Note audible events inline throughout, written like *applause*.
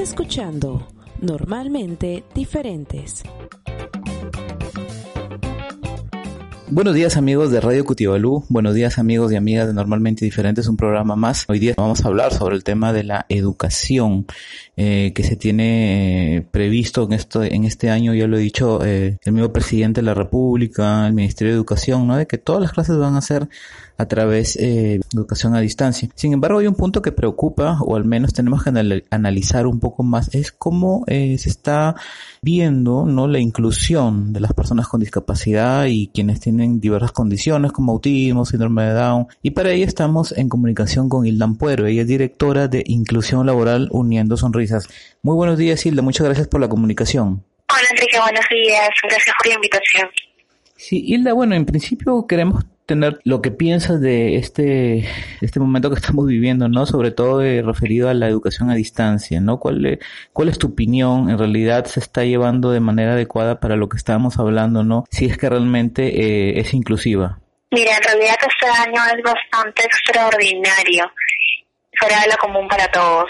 Escuchando Normalmente Diferentes. Buenos días amigos de Radio Cutibalú, buenos días amigos y amigas de Normalmente Diferentes, un programa más. Hoy día vamos a hablar sobre el tema de la educación eh, que se tiene eh, previsto en esto en este año, ya lo he dicho eh, el mismo presidente de la República, el Ministerio de Educación, ¿no? de que todas las clases van a ser a través eh, de educación a distancia. Sin embargo, hay un punto que preocupa, o al menos tenemos que analizar un poco más, es cómo eh, se está viendo no la inclusión de las personas con discapacidad y quienes tienen diversas condiciones como autismo, síndrome de Down. Y para ello estamos en comunicación con Hilda Ampuero. Ella es directora de Inclusión Laboral Uniendo Sonrisas. Muy buenos días, Hilda. Muchas gracias por la comunicación. Hola, Enrique. Buenos días. Gracias por la invitación. Sí, Hilda, bueno, en principio queremos tener lo que piensas de este, este momento que *laughs* estamos viviendo, ¿no? Sobre todo eh, referido a la educación a distancia, ¿no? ¿Cuál, es, ¿Cuál es tu opinión? ¿En realidad se está llevando de manera adecuada para lo que estábamos hablando, ¿no? Si es que realmente eh, es inclusiva. Mira, en realidad este año es bastante extraordinario, fuera de lo común para todos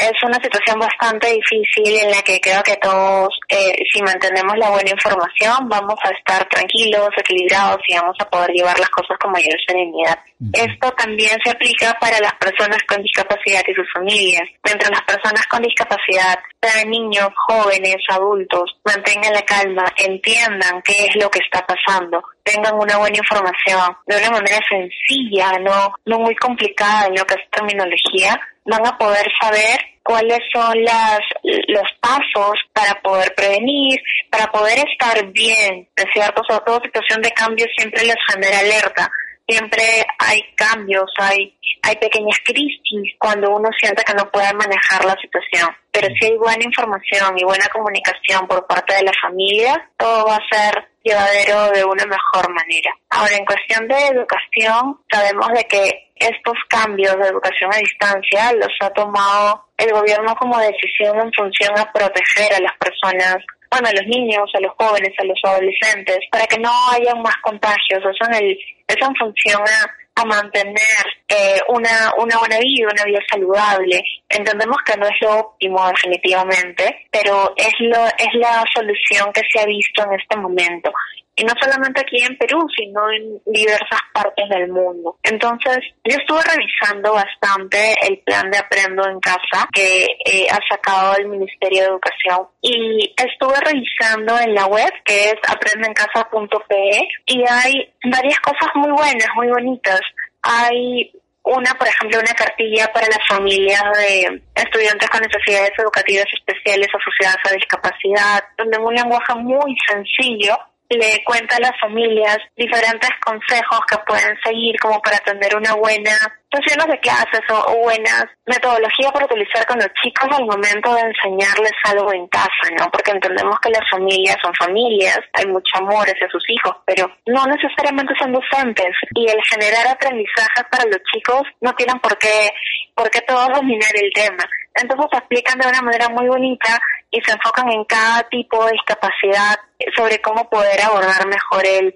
es una situación bastante difícil en la que creo que todos, eh, si mantenemos la buena información, vamos a estar tranquilos, equilibrados y vamos a poder llevar las cosas con mayor serenidad. Esto también se aplica para las personas con discapacidad y sus familias. Entre las personas con discapacidad, sean niños, jóvenes, adultos, mantengan la calma, entiendan qué es lo que está pasando, tengan una buena información de una manera sencilla, no, no muy complicada en lo que es terminología, van a poder saber cuáles son las, los pasos para poder prevenir, para poder estar bien, ¿es cierto? Sobre todo situación de cambio siempre les genera alerta. Siempre hay cambios, hay, hay pequeñas crisis cuando uno siente que no puede manejar la situación. Pero si hay buena información y buena comunicación por parte de la familia, todo va a ser llevadero de una mejor manera. Ahora, en cuestión de educación, sabemos de que estos cambios de educación a distancia los ha tomado el gobierno como decisión en función a proteger a las personas, bueno, a los niños, a los jóvenes, a los adolescentes, para que no haya más contagios. Eso en, el, eso en función a, mantener eh, una, una buena vida, una vida saludable. Entendemos que no es lo óptimo definitivamente, pero es, lo, es la solución que se ha visto en este momento y no solamente aquí en Perú, sino en diversas partes del mundo. Entonces, yo estuve revisando bastante el plan de Aprendo en Casa que eh, ha sacado el Ministerio de Educación y estuve revisando en la web que es aprendencasa.pe y hay varias cosas muy buenas, muy bonitas. Hay una, por ejemplo, una cartilla para las familias de estudiantes con necesidades educativas especiales asociadas a discapacidad, donde en un lenguaje muy sencillo le cuenta a las familias diferentes consejos que pueden seguir como para tener una buena sesiones de clases o, buenas metodologías para utilizar con los chicos al momento de enseñarles algo en casa, ¿no? Porque entendemos que las familias son familias, hay mucho amor hacia sus hijos, pero no necesariamente son docentes y el generar aprendizajes para los chicos no tienen por qué, por qué todos dominar el tema. Entonces explican de una manera muy bonita y se enfocan en cada tipo de discapacidad sobre cómo poder abordar mejor el,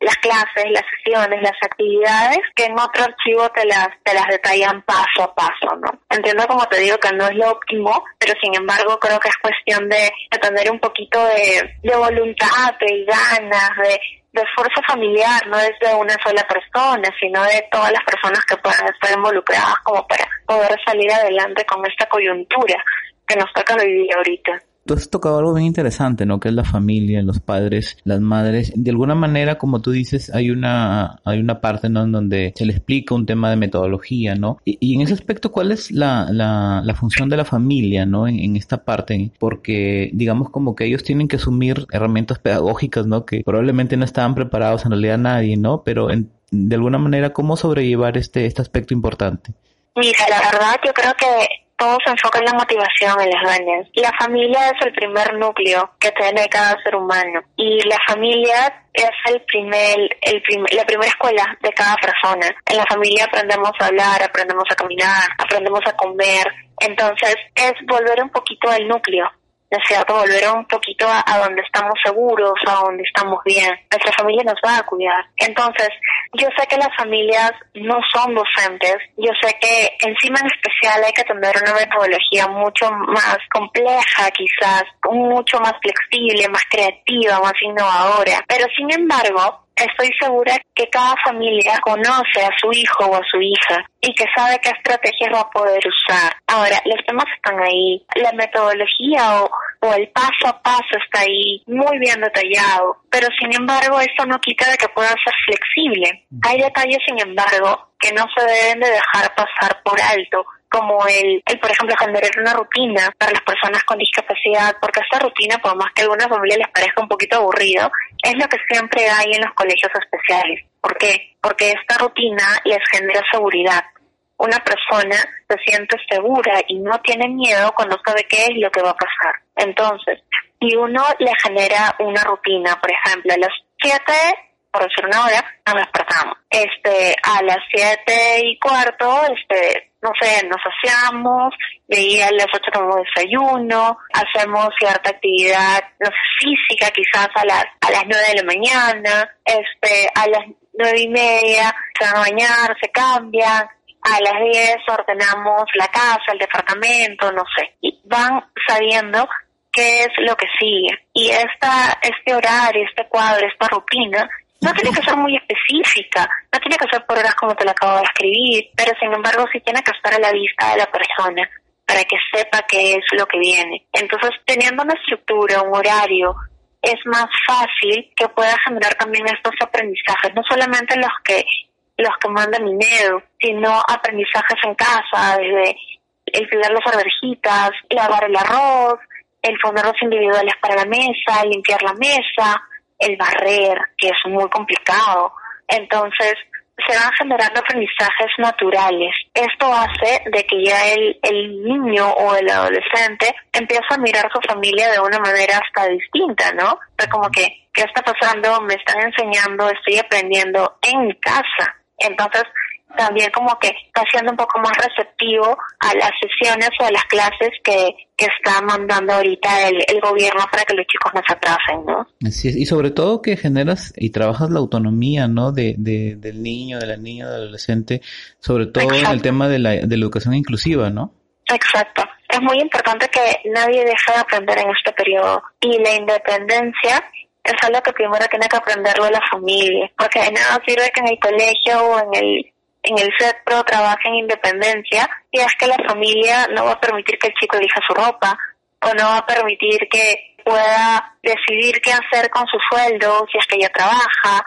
las clases, las sesiones, las actividades que en otro archivo te las, te las detallan paso a paso, ¿no? Entiendo como te digo que no es lo óptimo, pero sin embargo creo que es cuestión de, tener un poquito de, de voluntad, de ganas, de, de esfuerzo familiar, no es de una sola persona, sino de todas las personas que puedan estar involucradas como para poder salir adelante con esta coyuntura que nos toca vivir ahorita. Tú has tocado algo bien interesante, ¿no? Que es la familia, los padres, las madres. De alguna manera, como tú dices, hay una, hay una parte, ¿no? En donde se le explica un tema de metodología, ¿no? Y, en ese aspecto, ¿cuál es la, la, la función de la familia, ¿no? En, en, esta parte, porque digamos como que ellos tienen que asumir herramientas pedagógicas, ¿no? Que probablemente no estaban preparados en realidad nadie, ¿no? Pero de alguna manera, ¿cómo sobrellevar este, este aspecto importante? Mira, la verdad yo creo que todo se enfoca en la motivación en las ganas. La familia es el primer núcleo que tiene cada ser humano y la familia es el primer, el la primera escuela de cada persona. En la familia aprendemos a hablar, aprendemos a caminar, aprendemos a comer. Entonces es volver un poquito al núcleo ¿no es cierto? Volver un poquito a, donde estamos seguros, a donde estamos bien. Nuestra familia nos va a cuidar. Entonces, yo sé que las familias no son docentes, yo sé que encima en especial hay que tener una metodología mucho más compleja quizás, mucho más flexible, más creativa, más innovadora, pero sin embargo, estoy segura que cada familia conoce a su hijo o a su hija y que sabe qué estrategias va a poder usar. Ahora, los temas están ahí, la metodología o, o el paso a paso está ahí muy bien detallado, pero sin embargo esto no quita de que pueda ser flexible. Hay detalles, sin embargo, que no se deben de dejar pasar por alto como el, el, por ejemplo, generar una rutina para las personas con discapacidad, porque esta rutina, por más que a algunas familias les parezca un poquito aburrido, es lo que siempre hay en los colegios especiales. ¿Por qué? Porque esta rutina les genera seguridad. Una persona se siente segura y no tiene miedo cuando sabe qué es lo que va a pasar. Entonces, si uno le genera una rutina, por ejemplo, a las 7 por decir una hora, nos despertamos. Este, a las siete y cuarto, este, no sé, nos hacemos, de ahí a las ocho tomamos desayuno, hacemos cierta actividad, no sé, física quizás a las, a las nueve de la mañana, este, a las nueve y media se van a bañar, se cambian, a las diez ordenamos la casa, el departamento, no sé, y van sabiendo qué es lo que sigue. Y esta, este horario, este cuadro, esta rutina no tiene que ser muy específica, no tiene que ser por horas como te lo acabo de escribir, pero sin embargo sí tiene que estar a la vista de la persona para que sepa qué es lo que viene. Entonces, teniendo una estructura, un horario, es más fácil que pueda generar también estos aprendizajes, no solamente los que los que manda Minedo, sino aprendizajes en casa, desde el cuidar las arvejitas, lavar el arroz, el poner los individuales para la mesa, limpiar la mesa, el barrer, que es muy complicado. Entonces, se van generando aprendizajes naturales. Esto hace de que ya el, el niño o el adolescente empieza a mirar a su familia de una manera hasta distinta, ¿no? O como que, ¿qué está pasando? Me están enseñando, estoy aprendiendo en casa. Entonces, también como que está siendo un poco más receptivo a las sesiones o a las clases que, que está mandando ahorita el, el gobierno para que los chicos no se atrasen, ¿no? Así es. Y sobre todo que generas y trabajas la autonomía, ¿no? De, de, del niño, de la niña, del adolescente, sobre todo en el tema de la, de la educación inclusiva, ¿no? Exacto. Es muy importante que nadie deje de aprender en este periodo. Y la independencia es algo que primero tiene que aprenderlo la familia. Porque de nada sirve que en el colegio o en el en el pro trabaja en independencia y es que la familia no va a permitir que el chico elija su ropa o no va a permitir que pueda decidir qué hacer con su sueldo si es que ella trabaja,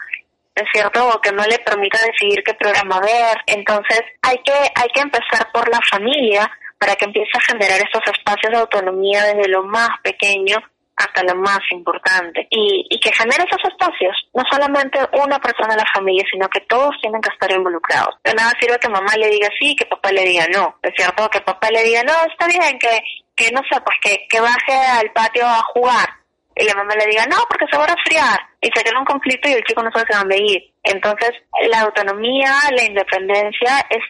¿es cierto? O que no le permita decidir qué programa ver. Entonces hay que, hay que empezar por la familia para que empiece a generar estos espacios de autonomía desde lo más pequeño hasta lo más importante. Y, y que genere esos espacios, no solamente una persona de la familia, sino que todos tienen que estar involucrados. De nada sirve que mamá le diga sí, que papá le diga no. Es cierto que papá le diga no, está bien, que, que no sé, pues que, que baje al patio a jugar. Y la mamá le diga no, porque se va a resfriar. Y se queda un conflicto y el chico no sabe a dónde ir. Entonces, la autonomía, la independencia es,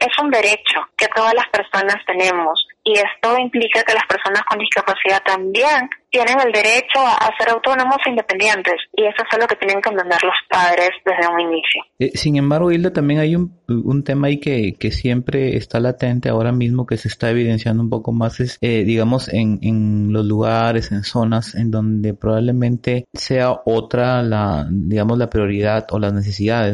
es un derecho que todas las personas tenemos y esto implica que las personas con discapacidad también tienen el derecho a, ser autónomos e independientes y eso es algo que tienen que entender los padres desde un inicio. Eh, sin embargo, Hilda, también hay un, tema ahí que, siempre está latente ahora mismo, que se está evidenciando un poco más, es, eh, digamos, en, en los lugares, en zonas en donde probablemente sea otra la, digamos, la prioridad o las necesidades,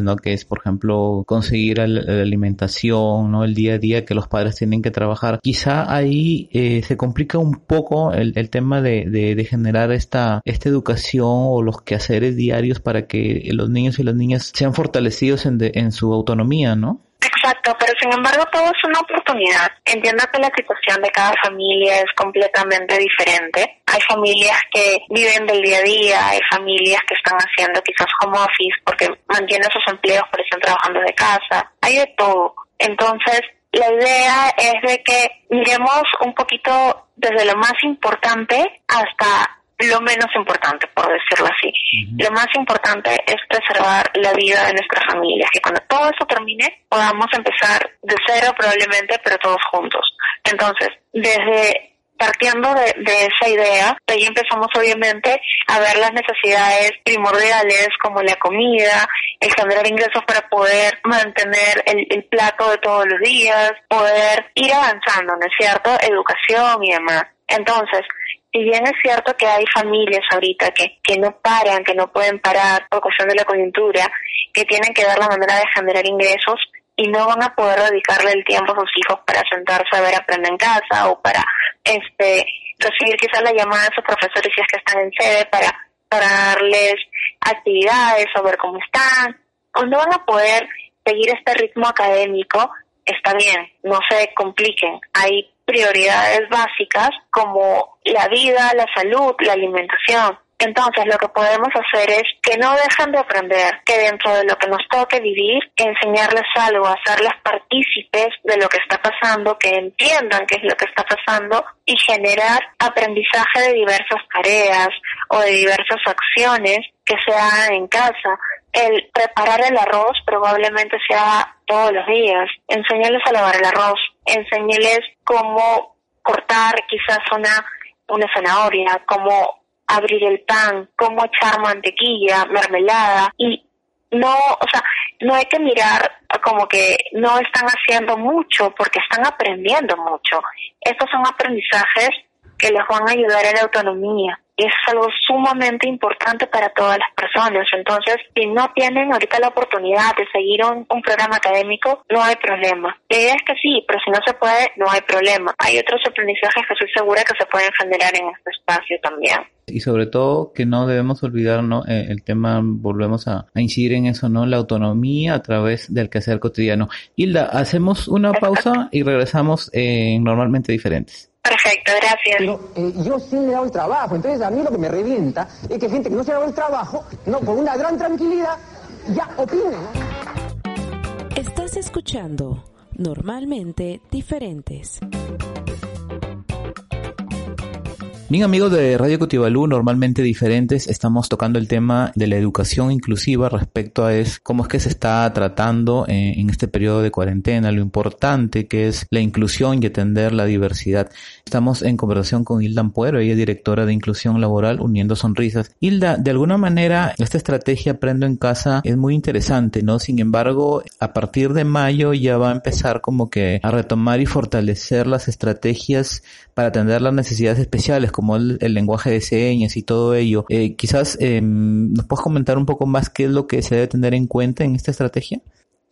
¿no? Que es, por ejemplo, conseguir la alimentación, ¿no? El día a día que los padres tienen que trabajar. Quizá ahí eh, se complica un poco el, el tema de, de, generar esta, esta educación o los quehaceres diarios para que los niños y las niñas sean fortalecidos en, en su autonomía, ¿no? Exacto, pero sin embargo todo es una oportunidad. Entiendo que la situación de cada familia es completamente diferente. Hay familias que viven del día a día, hay familias que están haciendo quizás home office porque mantienen sus empleos, pero están trabajando de casa. Hay de todo. Entonces, la idea es de que miremos un poquito desde lo más importante hasta lo menos importante, por decirlo así. Lo más importante es preservar la vida de nuestras familias, que cuando todo eso termine podamos empezar de cero probablemente, pero todos juntos. Entonces, desde partiendo de, esa idea, ahí empezamos obviamente a ver las necesidades primordiales como la comida, el generar ingresos para poder mantener el, el plato de todos los días, poder ir avanzando, ¿no es cierto? Educación y demás. Entonces, si bien es cierto que hay familias ahorita que, que no paran, que no pueden parar por cuestión de la coyuntura, que tienen que dar la manera de generar ingresos y no van a poder dedicarle el tiempo a sus hijos para sentarse a ver aprender en casa o para este recibir quizás la llamada de sus profesores si es que están en sede para, para darles actividades o ver cómo están, o no van a poder seguir este ritmo académico, está bien, no se compliquen. Hay prioridades básicas como la vida, la salud, la alimentación. Entonces lo que podemos hacer es que no dejen de aprender, que dentro de lo que nos toque vivir, enseñarles algo, hacerles partícipes de lo que está pasando, que entiendan qué es lo que está pasando y generar aprendizaje de diversas tareas o de diversas acciones que se hagan en casa. El preparar el arroz probablemente sea todos los días. Enseñarles a lavar el arroz, enseñarles cómo cortar quizás una, una zanahoria, cómo abrir el pan, cómo echar mantequilla, mermelada y no, o sea, no hay que mirar como que no están haciendo mucho porque están aprendiendo mucho. Estos son aprendizajes que les van a ayudar a la autonomía. Es algo sumamente importante para todas las personas. Entonces, si no tienen ahorita la oportunidad de seguir un, un programa académico, no hay problema. La idea es que sí, pero si no se puede, no hay problema. Hay otros aprendizajes que estoy segura que se pueden generar en este espacio también y sobre todo que no debemos olvidar ¿no? Eh, el tema volvemos a, incidir en eso no la autonomía a través del quehacer cotidiano Hilda hacemos una pausa y regresamos en normalmente diferentes Perfecto, gracias. Pero eh, yo sí me he dado el trabajo, entonces a mí lo que me revienta es que gente que no se ha dado el trabajo, no, con una gran tranquilidad, ya opine. Estás escuchando Normalmente Diferentes. Bien amigos de Radio Cotibalú, normalmente diferentes, estamos tocando el tema de la educación inclusiva respecto a es, cómo es que se está tratando en, en, este periodo de cuarentena, lo importante que es la inclusión y atender la diversidad. Estamos en conversación con Hilda Ampuero, ella es directora de inclusión laboral Uniendo Sonrisas. Hilda, de alguna manera esta estrategia Aprendo en Casa es muy interesante, ¿no? Sin embargo, a partir de mayo ya va a empezar como que a retomar y fortalecer las estrategias para atender las necesidades especiales, el, lenguaje de señas y todo ello. Eh, quizás eh, nos puedes comentar un poco más qué es lo que se debe tener en cuenta en esta estrategia.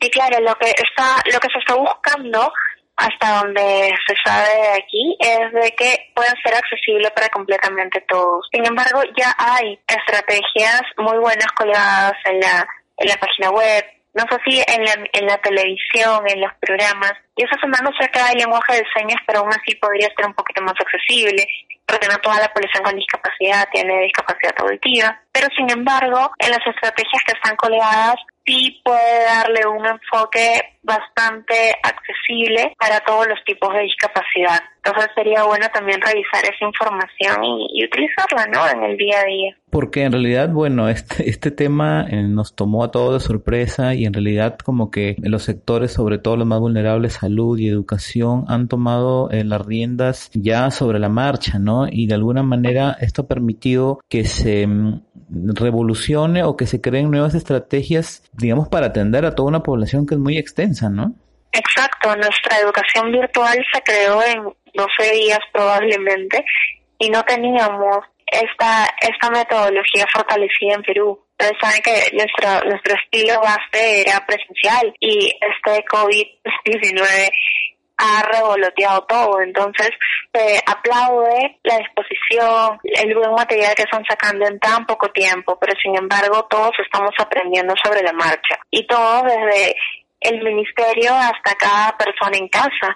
Sí, claro, lo que está, lo que se está buscando hasta donde se sabe de aquí es de que pueda ser accesible para completamente todos. Sin embargo, ya hay estrategias muy buenas colgadas en la, en la página web, no sé si en la, en la televisión, en los programas, y eso sumando cerca del lenguaje de señas, pero aún así podría ser un poquito más accesible, porque no toda la población con discapacidad tiene discapacidad auditiva, pero sin embargo, en las estrategias que están colgadas, sí puede darle un enfoque bastante accesible para todos los tipos de discapacidad. Entonces sería bueno también revisar esa información y, utilizarla, ¿no? En el día a día. Porque en realidad, bueno, este, este tema eh, nos tomó a todos de sorpresa y en realidad como que los sectores, sobre todo los más vulnerables, salud y educación, han tomado eh, las riendas ya sobre la marcha, ¿no? Y de alguna manera esto ha permitido que se mm, revolucione o que se creen nuevas estrategias, digamos, para atender a toda una población que es muy extensa, ¿no? Exacto, nuestra educación virtual se creó en 12 días probablemente y no teníamos esta, esta metodología fortalecida en Perú. Ustedes saben que nuestro, nuestro estilo base era presencial y este COVID-19 ha revoloteado todo. Entonces, se aplaude la disposición, el buen material que están sacando en tan poco tiempo, pero sin embargo todos estamos aprendiendo sobre la marcha. Y todos desde el ministerio hasta cada persona en casa.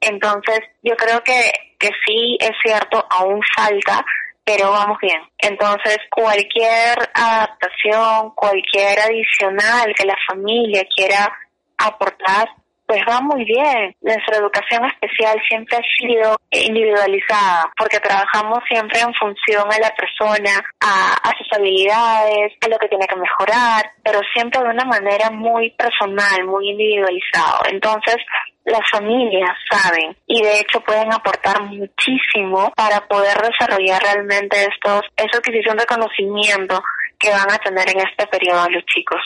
Entonces, yo creo que, que sí es cierto, aún falta, pero vamos bien. Entonces, cualquier adaptación, cualquier adicional que la familia quiera aportar, pues va muy bien. Nuestra educación especial siempre ha sido individualizada porque trabajamos siempre en función a la persona, a, a, sus habilidades, a lo que tiene que mejorar, pero siempre de una manera muy personal, muy individualizada. Entonces, las familias saben y de hecho pueden aportar muchísimo para poder desarrollar realmente estos, esa adquisición de conocimiento que van a tener en este periodo los chicos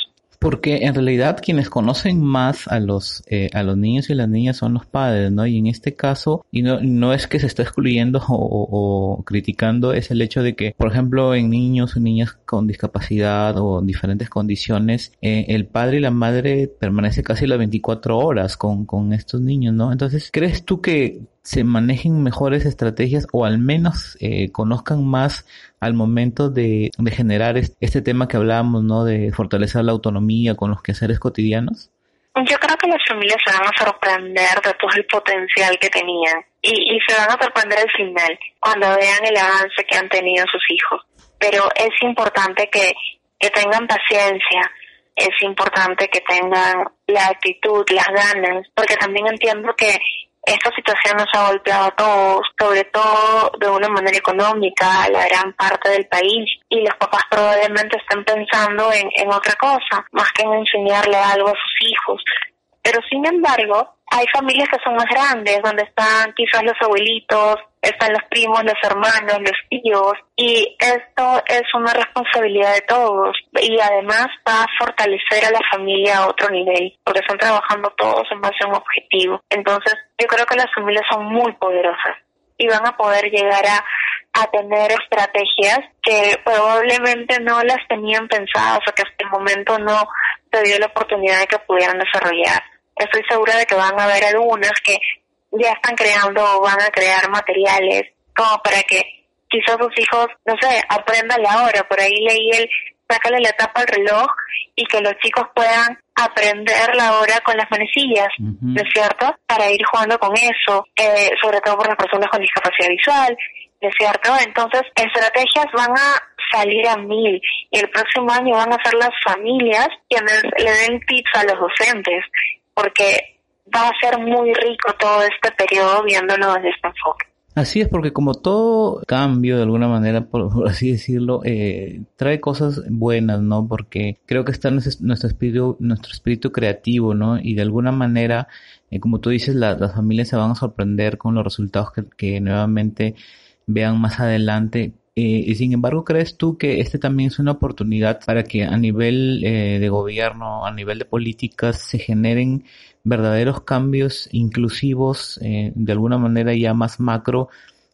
porque en realidad quienes conocen más a los eh, a los niños y las niñas son los padres, ¿no? Y en este caso, y no, no es que se está excluyendo o, criticando, es el hecho de que, por ejemplo, en niños o niñas con discapacidad o diferentes condiciones, eh, el padre y la madre permanece casi las 24 horas con, con estos niños, ¿no? Entonces, ¿crees tú que se manejen mejores estrategias o al menos eh, conozcan más al momento de, generar este, tema que hablábamos, ¿no? De fortalecer la autonomía con los quehaceres cotidianos? Yo creo que las familias se van a sorprender de todo el potencial que tenían y, y se van a sorprender al final cuando vean el avance que han tenido sus hijos. Pero es importante que, que tengan paciencia, es importante que tengan la actitud, las ganas, porque también entiendo que esta situación nos ha golpeado a todos, sobre todo de una manera económica, a la gran parte del país, y los papás probablemente estén pensando en, en otra cosa, más que en enseñarle algo a sus hijos. Pero sin embargo, hay familias que son más grandes, donde están quizás los abuelitos, están los primos, los hermanos, los tíos, y esto es una responsabilidad de todos y además va a fortalecer a la familia a otro nivel, porque están trabajando todos en base a un objetivo. Entonces, yo creo que las familias son muy poderosas y van a poder llegar a, tener estrategias que probablemente no las tenían pensadas o que hasta el momento no se dio la oportunidad de que pudieran desarrollar. Estoy segura de que van a haber algunas que ya están creando o van a crear materiales como para que quizás sus hijos, no sé, aprendan la hora. Por ahí leí el sácale la tapa al reloj y que los chicos puedan aprender la hora con las manecillas, ¿no es cierto? Para ir jugando con eso, eh, sobre todo por las personas con discapacidad visual, ¿no es cierto? Entonces, estrategias van a salir a mil y el próximo año van a ser las familias quienes le den tips a los docentes, porque va a ser muy rico todo este periodo viéndolo desde este enfoque. Así es, porque como todo cambio, de alguna manera, por, así decirlo, eh, trae cosas buenas, ¿no? Porque creo que está nuestro, espíritu, nuestro espíritu creativo, ¿no? Y de alguna manera, eh, como tú dices, las familias se van a sorprender con los resultados que, nuevamente vean más adelante. Eh, y sin embargo, ¿crees tú que este también es una oportunidad para que a nivel de gobierno, a nivel de políticas, se generen verdaderos cambios inclusivos, eh, de alguna manera ya más macro,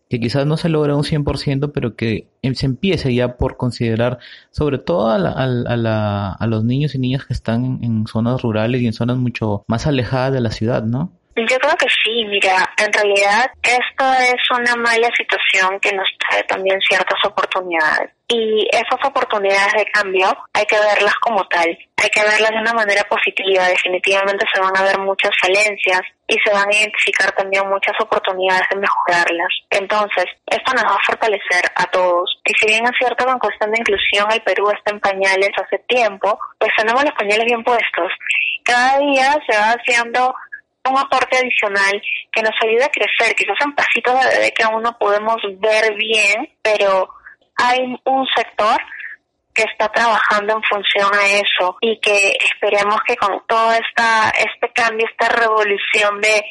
que quizás no se logra un 100%, pero que em, se empiece ya por considerar sobre todo a, a, a, los niños y niñas que están en zonas rurales y en zonas mucho más alejadas de la ciudad, ¿no? Yo creo que sí, mira, en realidad esto es una mala situación que nos trae también ciertas oportunidades. Y esas oportunidades de cambio hay que verlas como tal, hay que verlas de una manera positiva, definitivamente se van a ver muchas falencias y se van a identificar también muchas oportunidades de mejorarlas. Entonces, esto nos va a fortalecer a todos. Y si bien es cierto que en cuestión de inclusión el Perú está en pañales hace tiempo, pues tenemos los pañales bien puestos. Cada día se va haciendo un aporte adicional que nos ayude a crecer, quizás en pasitos de bebé que aún no podemos ver bien, pero hay un sector que está trabajando en función a eso y que esperemos que con todo esta, este cambio, esta revolución de,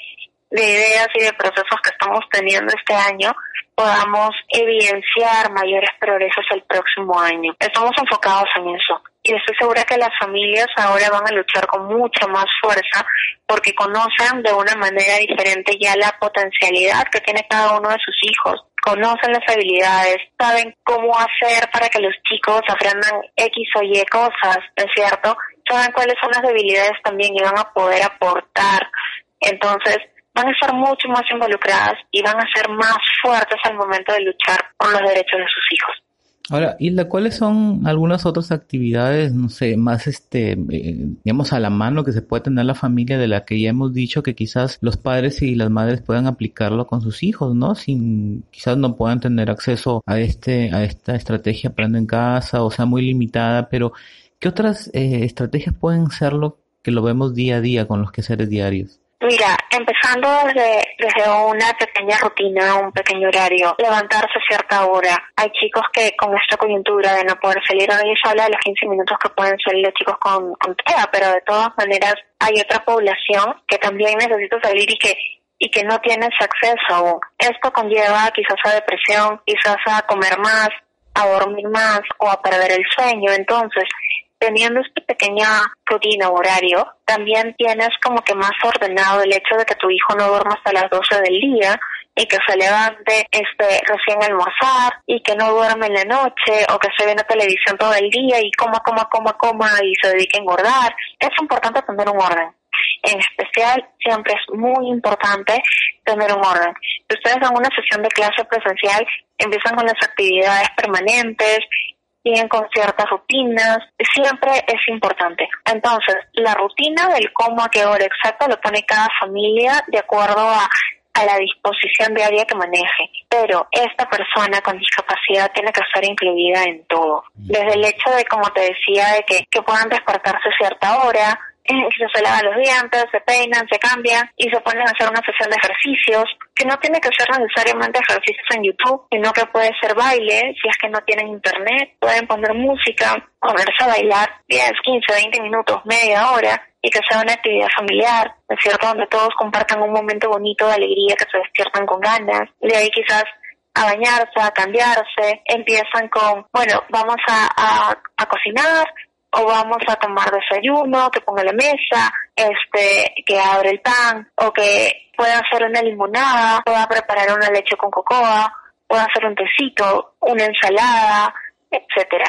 de ideas y de procesos que estamos teniendo este año, podamos evidenciar mayores progresos el próximo año. Estamos enfocados en eso y estoy segura que las familias ahora van a luchar con mucha más fuerza porque conocen de una manera diferente ya la potencialidad que tiene cada uno de sus hijos, conocen las habilidades, saben cómo hacer para que los chicos aprendan X o Y cosas, ¿es cierto? Saben cuáles son las debilidades también y van a poder aportar. Entonces, van a estar mucho más involucradas y van a ser más fuertes al momento de luchar por los derechos de sus hijos. Ahora, Hilda, ¿cuáles son algunas otras actividades, no sé, más este, eh, digamos, a la mano que se puede tener la familia de la que ya hemos dicho que quizás los padres y las madres puedan aplicarlo con sus hijos, ¿no? Sin, quizás no puedan tener acceso a este, a esta estrategia aprendo en casa o sea muy limitada, pero ¿qué otras eh, estrategias pueden serlo que lo vemos día a día con los quehaceres diarios? Mira, empezando desde, desde una pequeña rutina, un pequeño horario, levantarse a cierta hora. Hay chicos que con esta coyuntura de no poder salir, hoy habla de los 15 minutos que pueden salir los chicos con, con pero de todas maneras hay otra población que también necesita salir y que y que no tienes acceso. Esto conlleva quizás a depresión, quizás a comer más, a dormir más o a perder el sueño. Entonces, teniendo esta pequeña rutina horario, también tienes como que más ordenado el hecho de que tu hijo no duerma hasta las 12 del día y que se levante este recién almorzar y que no duerme en la noche o que se ve en la televisión todo el día y coma, coma, coma, coma y se dedique a engordar. Es importante tener un orden. En especial, siempre es muy importante tener un orden. Si ustedes en una sesión de clase presencial empiezan con las actividades permanentes siguen con ciertas rutinas, siempre es importante. Entonces, la rutina del cómo, a qué hora exacto lo pone cada familia de acuerdo a, a la disposición diaria que maneje. Pero esta persona con discapacidad tiene que estar incluida en todo. Desde el hecho de, como te decía, de que, que puedan despertarse cierta hora, se lavan los dientes, se peinan, se cambian y se ponen a hacer una sesión de ejercicios, que no tiene que ser necesariamente ejercicios en YouTube, sino que puede ser baile, si es que no tienen internet, pueden poner música, ponerse a bailar 10, 15, 20 minutos, media hora, y que sea una actividad familiar, ¿no es cierto?, donde todos compartan un momento bonito de alegría, que se despiertan con ganas, de ahí quizás a bañarse, a cambiarse, empiezan con, bueno, vamos a, a cocinar, o vamos a tomar desayuno, que ponga la mesa, este, que abre el pan, o que pueda hacer una limonada, pueda preparar una leche con cocoa, pueda hacer un tecito, una ensalada, etcétera.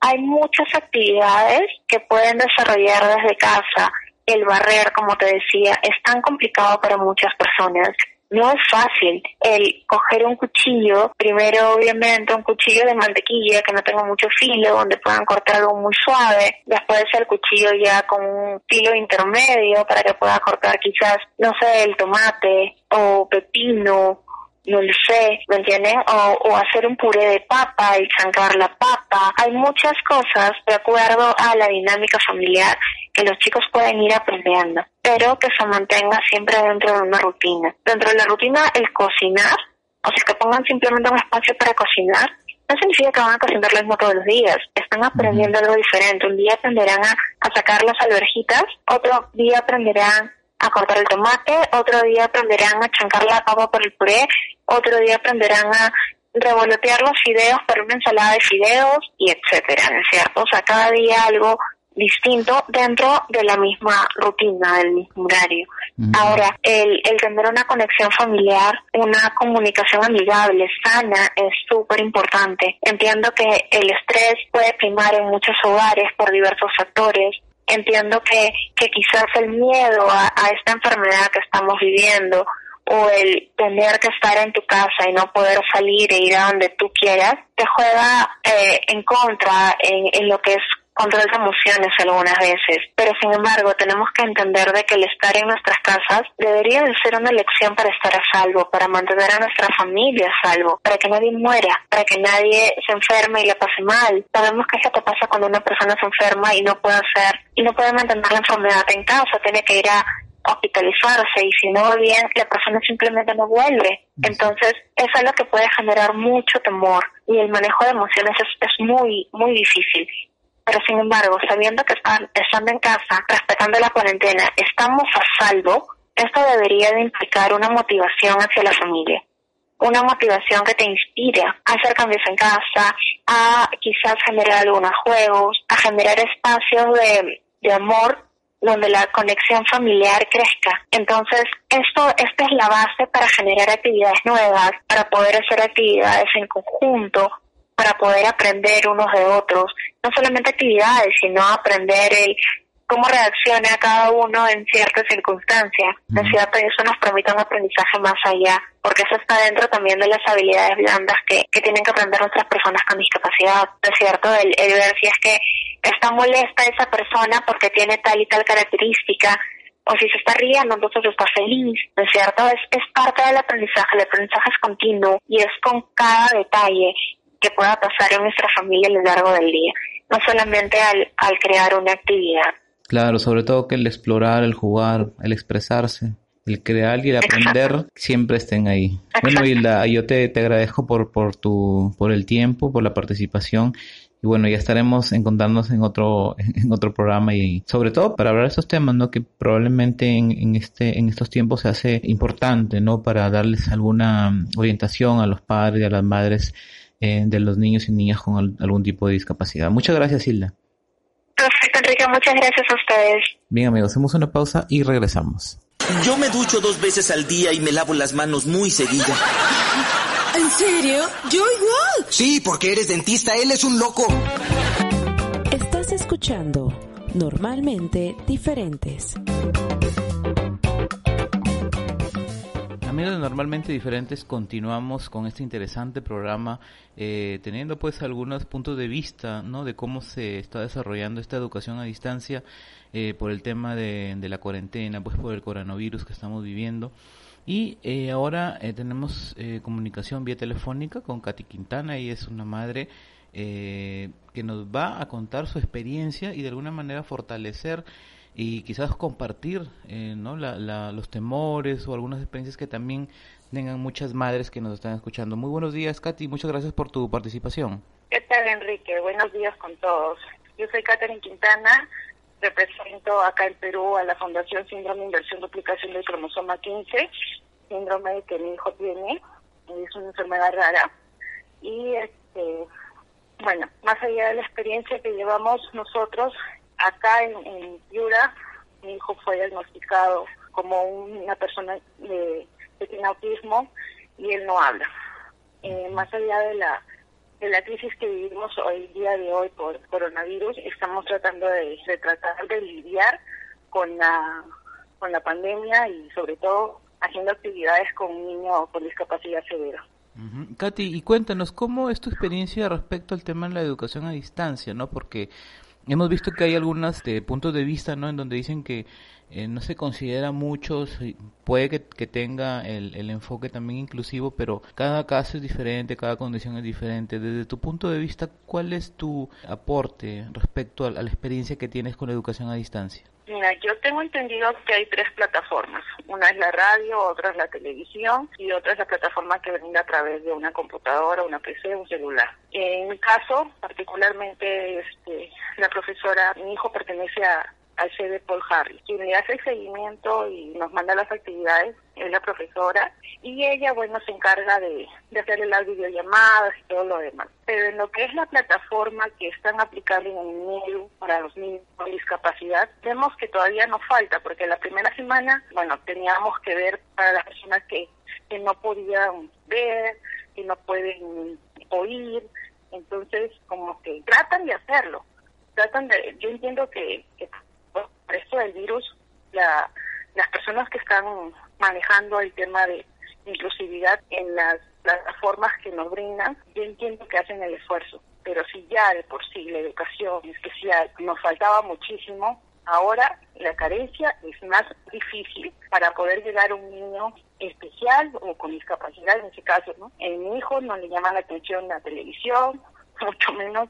Hay muchas actividades que pueden desarrollar desde casa. El barrer, como te decía, es tan complicado para muchas personas no es fácil el coger un cuchillo, primero obviamente un cuchillo de mantequilla que no tenga mucho filo, donde puedan cortar algo muy suave, después el cuchillo ya con un filo intermedio para que pueda cortar quizás, no sé, el tomate o pepino no lo sé, ¿me entiendes? O, hacer un puré de papa y chancar la papa. Hay muchas cosas de acuerdo a la dinámica familiar que los chicos pueden ir aprendiendo, pero que se mantenga siempre dentro de una rutina. Dentro de la rutina, el cocinar, o sea, que pongan simplemente un espacio para cocinar, no significa que van a cocinar lo mismo todos los días. Están aprendiendo algo diferente. Un día aprenderán a, a sacar las alverjitas, otro día aprenderán a cortar el tomate, otro día aprenderán a chancar la papa por el puré, otro día aprenderán a revolotear los fideos para una ensalada de fideos y etcétera, ¿no es cierto? O sea, cada día algo distinto dentro de la misma rutina, del mismo horario. Ahora, el, el tener una conexión familiar, una comunicación amigable, sana, es súper importante. Entiendo que el estrés puede primar en muchos hogares por diversos factores, entiendo que, que quizás el miedo a, esta enfermedad que estamos viviendo o el tener que estar en tu casa y no poder salir e ir a donde tú quieras, te juega eh, en contra en, en lo que es control de emociones algunas veces, pero sin embargo tenemos que entender de que el estar en nuestras casas debería de ser una elección para estar a salvo, para mantener a nuestra familia a salvo, para que nadie muera, para que nadie se enferme y le pase mal. Sabemos que eso te pasa cuando una persona se enferma y no puede hacer y no puede mantener la enfermedad en casa, tiene que ir a hospitalizarse y si no va bien, la persona simplemente no vuelve. Entonces, eso es lo que puede generar mucho temor y el manejo de emociones es, es muy, muy difícil. Pero sin embargo, sabiendo que están, estando en casa, respetando la cuarentena, estamos a salvo, esto debería de implicar una motivación hacia la familia. Una motivación que te inspire a hacer cambios en casa, a quizás generar algunos juegos, a generar espacios de, de amor donde la conexión familiar crezca. Entonces, esto, esta es la base para generar actividades nuevas, para poder hacer actividades en conjunto, para poder aprender unos de otros, no solamente actividades, sino aprender el cómo reacciona cada uno en ciertas circunstancias, ¿no es cierto? Y eso nos permite un aprendizaje más allá, porque eso está dentro también de las habilidades blandas que, que tienen que aprender nuestras personas con discapacidad, ¿no es cierto? El, el ver si es que está molesta esa persona porque tiene tal y tal característica, o si se está riendo, entonces está feliz, ¿no es cierto? Es, es parte del aprendizaje, el aprendizaje es continuo y es con cada detalle que pueda pasar en nuestra familia a lo largo del día, no solamente al, al crear una actividad. Claro, sobre todo que el explorar, el jugar, el expresarse, el crear y el aprender siempre estén ahí. Bueno, Hilda, yo te, te agradezco por, por, tu, por el tiempo, por la participación y bueno, ya estaremos encontrándonos en otro, *laughs* en otro programa y sobre todo para hablar de estos temas, ¿no? Que probablemente en, en este, en estos tiempos se hace importante, ¿no? Para darles alguna orientación a los padres y a las madres eh, de los niños y niñas con algún tipo de discapacidad. Muchas gracias, Hilda. Perfecto, Enrique, muchas gracias a ustedes. Bien, amigos, hacemos una pausa y regresamos. Yo me ducho dos veces al día y me lavo las manos muy seguido. ¿En serio? Yo igual. Sí, porque eres dentista, él es un loco. Estás escuchando Normalmente Diferentes. Amigos de Normalmente Diferentes, continuamos con este interesante programa, eh, teniendo pues algunos puntos de vista, ¿no? De cómo se está desarrollando esta educación a distancia eh, por el tema de, de la cuarentena, pues por el coronavirus que estamos viviendo. Y eh, ahora eh, tenemos eh, comunicación vía telefónica con Katy Quintana, y es una madre que nos va a contar su experiencia y de alguna manera fortalecer y quizás compartir ¿no? los temores o algunas experiencias que también tengan muchas madres que nos están escuchando. Muy buenos días, Katy, muchas gracias por tu participación. ¿Qué tal, Enrique? Buenos días con todos. Yo soy Catherine Quintana, represento acá en Perú a la Fundación Síndrome Inversión Duplicación del Cromosoma 15, síndrome que mi hijo tiene, es una enfermedad rara. Y este, bueno, más allá de la experiencia que llevamos nosotros, acá en, en Piura, mi hijo fue diagnosticado como una persona de, que tiene autismo y él no habla. Eh, más allá de la de la crisis que vivimos hoy día de hoy por coronavirus, estamos tratando de, tratar de lidiar con la con la pandemia y sobre todo haciendo actividades con un niño con discapacidad severa. Katy, y cuéntanos, ¿cómo es tu experiencia respecto al tema de la educación a distancia? no Porque hemos visto que hay algunos de puntos de vista ¿no? en donde dicen que eh, no se considera mucho, puede que, tenga el, el, enfoque también inclusivo, pero cada caso es diferente, cada condición es diferente. Desde tu punto de vista, ¿cuál es tu aporte respecto a, la experiencia que tienes con la educación a distancia? Mira, yo tengo entendido que hay tres plataformas. Una es la radio, otra es la televisión y otra es la plataforma que brinda a través de una computadora, una PC, un celular. En mi caso, particularmente, este, la profesora, mi hijo pertenece a, al sede Paul Harris. Quien le hace el seguimiento y nos manda las actividades es la profesora y ella, bueno, se encarga de, de hacerle las videollamadas y todo lo demás. Pero en lo que es la plataforma que están aplicando en el para los niños con discapacidad, vemos que todavía nos falta, porque la primera semana, bueno, teníamos que ver para las personas que, que no podían ver, que no pueden oír, entonces como que tratan de hacerlo, tratan de, yo entiendo que, que esto del virus, la, las personas que están manejando el tema de inclusividad en las plataformas que nos brindan, yo entiendo que hacen el esfuerzo, pero si ya de por sí la educación especial nos faltaba muchísimo, ahora la carencia es más difícil para poder llegar a un niño especial o con discapacidad en ese caso, ¿no? En mi hijo no le llama la atención la televisión, *laughs* mucho menos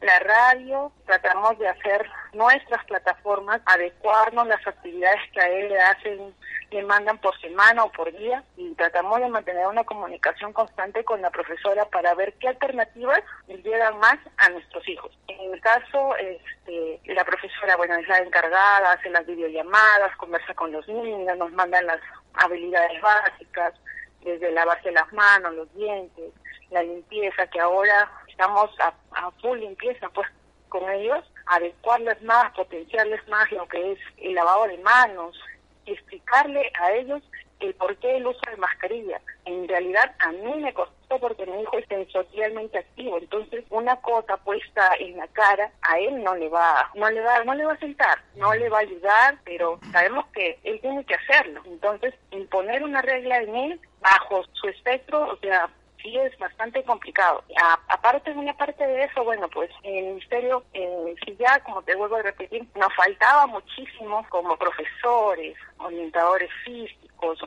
la radio, tratamos de hacer nuestras plataformas, adecuarnos las actividades que a él le hacen, le mandan por semana o por día y tratamos de mantener una comunicación constante con la profesora para ver qué alternativas llegan más a nuestros hijos. En el caso, este, la profesora, bueno, es la encargada, hace las videollamadas, conversa con los niños, nos mandan las habilidades básicas, desde lavarse las manos, los dientes, la limpieza, que ahora estamos a, a full limpieza pues con ellos, adecuarles más, potenciarles más lo que es el lavado de manos, explicarle a ellos el por qué el uso de mascarilla. En realidad a mí me costó porque mi hijo es sensorialmente activo, entonces una cosa puesta en la cara a él no le va, no le va, no le va a sentar, no le va a ayudar, pero sabemos que él tiene que hacerlo. Entonces imponer una regla en él bajo su espectro, o sea, sí es bastante complicado. aparte, una parte de eso, bueno, pues el ministerio, eh, si ya, como te vuelvo a repetir, nos faltaba muchísimo como profesores, orientadores físicos,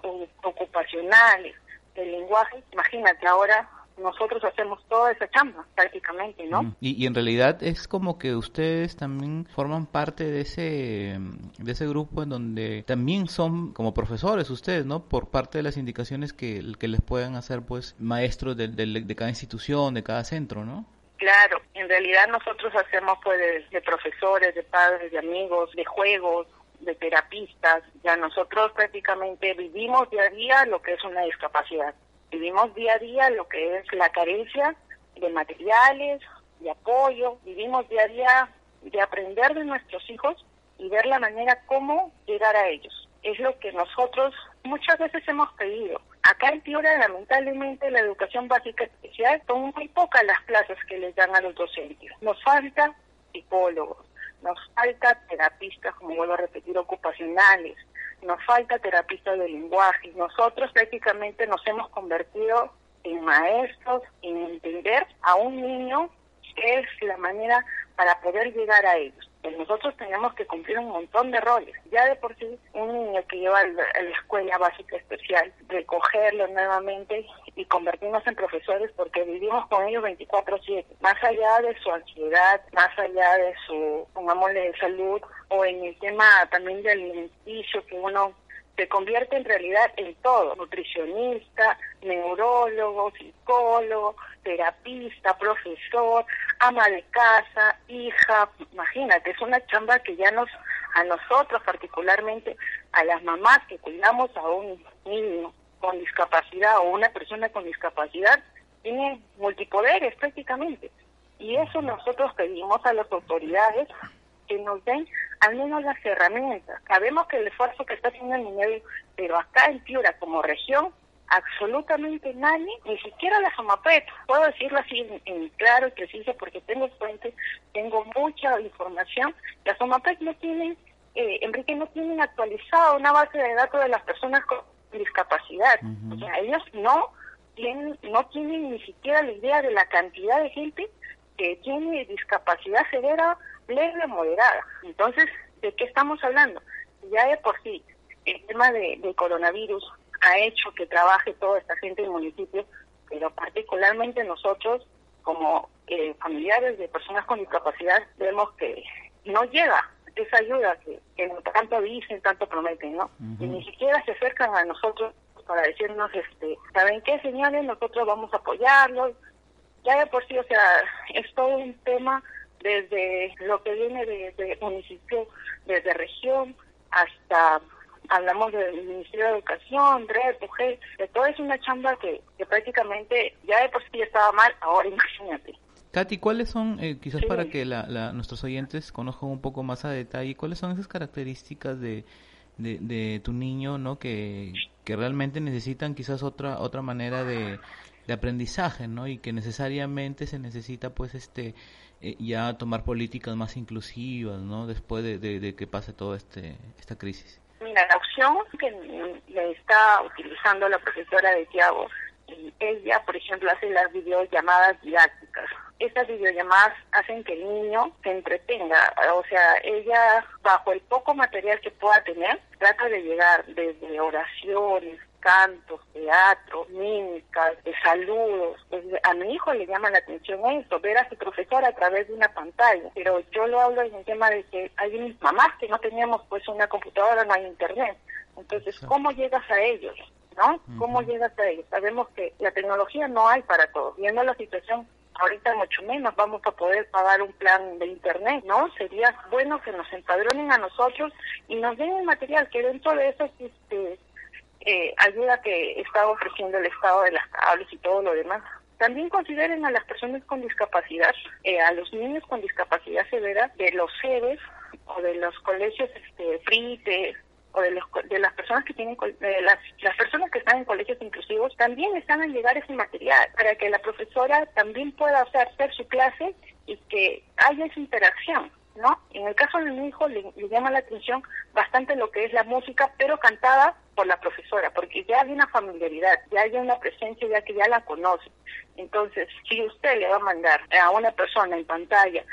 ocupacionales, el lenguaje, imagínate ahora nosotros hacemos toda esa chamba prácticamente, ¿no? Y, y, en realidad es como que ustedes también forman parte de ese de ese grupo en donde también son como profesores ustedes, ¿no? Por parte de las indicaciones que, que les puedan hacer pues maestros de, de, de cada institución, de cada centro, ¿no? Claro, en realidad nosotros hacemos pues de, de, profesores, de padres, de amigos, de juegos, de terapistas. Ya nosotros prácticamente vivimos día a día lo que es una discapacidad. Vivimos día a día lo que es la carencia de materiales, de apoyo. Vivimos día a día de aprender de nuestros hijos y ver la manera cómo llegar a ellos. Es lo que nosotros muchas veces hemos pedido. Acá en Piura, lamentablemente, la educación básica especial son muy pocas las plazas que les dan a los docentes. Nos falta psicólogos, nos falta terapistas, como vuelvo a repetir, ocupacionales, nos falta terapistas de lenguaje. Nosotros prácticamente nos hemos convertido en maestros, en entender a un niño es la manera para poder llegar a ellos. Pues nosotros tenemos que cumplir un montón de roles. Ya de por sí, un niño que lleva a la escuela básica especial, recogerlo nuevamente y convertirnos en profesores porque vivimos con ellos 24/7. Más allá de su ansiedad, más allá de su, pongámosle, salud o en el tema también del alimenticio que uno se convierte en realidad en todo, nutricionista, neurólogo, psicólogo, terapista, profesor, ama de casa, hija, imagínate, es una chamba que ya nos, a nosotros particularmente, a las mamás que cuidamos a un niño con discapacidad o una persona con discapacidad, tiene multipoderes prácticamente. Y eso nosotros pedimos a las autoridades que nos den al menos las herramientas. Sabemos que el esfuerzo que está haciendo el niño, pero acá en Piura como región, absolutamente nadie, ni siquiera la SOMAPET, puedo decirlo así en, en claro y preciso porque tengo fuentes, tengo mucha información, la SOMAPET no tienen, eh, Enrique, no tienen actualizado una base de datos de las personas con discapacidad. Uh -huh. O sea, ellos no tienen, no tienen ni siquiera la idea de la cantidad de gente que tiene discapacidad severa leve moderada. Entonces, ¿de qué estamos hablando? Ya de por sí, el tema de, de coronavirus ha hecho que trabaje toda esta gente en el municipio, pero particularmente nosotros, como eh, familiares de personas con discapacidad, vemos que no llega esa ayuda que, que tanto dicen, tanto prometen, ¿no? Uh -huh. Y ni siquiera se acercan a nosotros para decirnos, este, ¿saben qué, señores? Nosotros vamos a apoyarlos. Ya de por sí, o sea, es todo un tema desde lo que viene desde municipio, desde región, hasta hablamos del Ministerio de Educación, RED, UGEL, de todo es una chamba que, que prácticamente ya de por sí estaba mal, ahora imagínate. Katy, ¿cuáles son, eh, quizás sí. para que la, la, nuestros oyentes conozcan un poco más a detalle, cuáles son esas características de, de, de tu niño, no, que, que realmente necesitan quizás otra otra manera de, de aprendizaje, no, y que necesariamente se necesita, pues, este, eh, ya tomar políticas más inclusivas, no, después de, de, que pase toda este esta crisis. Mira, la opción que le está utilizando la profesora de Tiago, ella, por ejemplo, hace las videollamadas didácticas. Estas videollamadas hacen que el niño se entretenga, o sea, ella, bajo el poco material que pueda tener, trata de llegar desde oraciones, cantos, teatro, mímicas, de saludos. Pues a mi hijo le llama la atención eso, ver a su profesor a través de una pantalla. Pero yo lo hablo en el tema de que hay mamás que no teníamos pues una computadora, no hay internet. Entonces, ¿cómo llegas a ellos? ¿No? ¿Cómo llegas a ellos? Sabemos que la tecnología no hay para todos. Viendo la situación ahorita mucho menos vamos a poder pagar un plan de internet, ¿no? Sería bueno que nos empadronen a nosotros y nos den el material que dentro de eso este eh, ayuda que está ofreciendo el Estado de las cables y todo lo demás. También consideren a las personas con discapacidad, eh, a los niños con discapacidad severa de los sedes o de los colegios este, frites o de, los, de las personas que tienen las, las personas que están en colegios inclusivos también están a llegar ese material para que la profesora también pueda hacer, hacer su clase y que haya esa interacción ¿no? En el caso de mi hijo le, llama la atención bastante lo que es la música, pero cantada por la profesora, porque ya hay una familiaridad, ya hay una presencia, ya que ya la conoce. Entonces, si usted le va a mandar a una persona en pantalla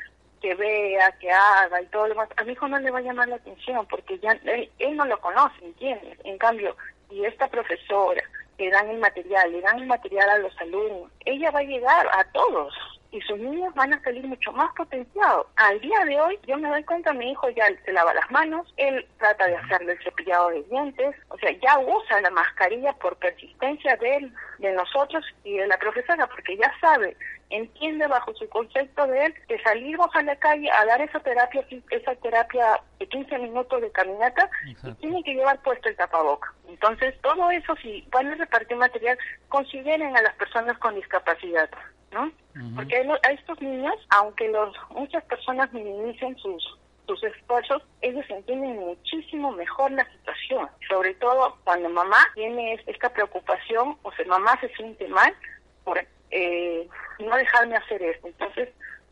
que vea, que haga y todo lo demás, a mi hijo no le va a llamar la atención, porque ya él, él no lo conoce, ¿entiendes? En cambio, y esta profesora le dan el material, le dan el material a los alumnos, ella va a llegar a todos y sus niños van a salir mucho más potenciados. Al día de hoy, yo me doy cuenta, mi hijo ya se lava las manos, él trata de hacerle el cepillado de dientes, o sea, ya usa la mascarilla por persistencia de él, de nosotros y de la profesora, porque ya sabe, entiende bajo su concepto de él que salimos a la calle a dar esa terapia, esa terapia de 15 minutos de caminata, y tiene que llevar puesto el tapaboca. Entonces, todo eso, si van a repartir material, consideren a las personas con discapacidad. ¿no? Porque a estos niños, aunque los muchas personas minimicen sus sus esfuerzos, ellos entienden muchísimo mejor la situación, sobre todo cuando mamá tiene esta preocupación o si mamá se siente mal por eh, no dejarme hacer esto. Entonces,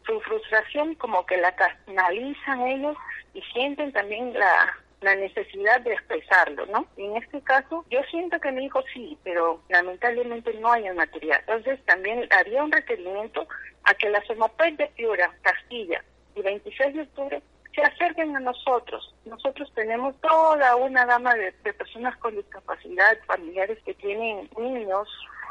su frustración como que la canalizan ellos y sienten también la, la necesidad de expresarlo, ¿no? En este caso, yo siento que mi hijo sí, pero lamentablemente no hay el material. Entonces, también había un requerimiento a que la SOMAPET de Piura, Castilla y 26 de octubre se acerquen a nosotros. Nosotros tenemos toda una gama de, de personas con discapacidad, familiares que tienen niños,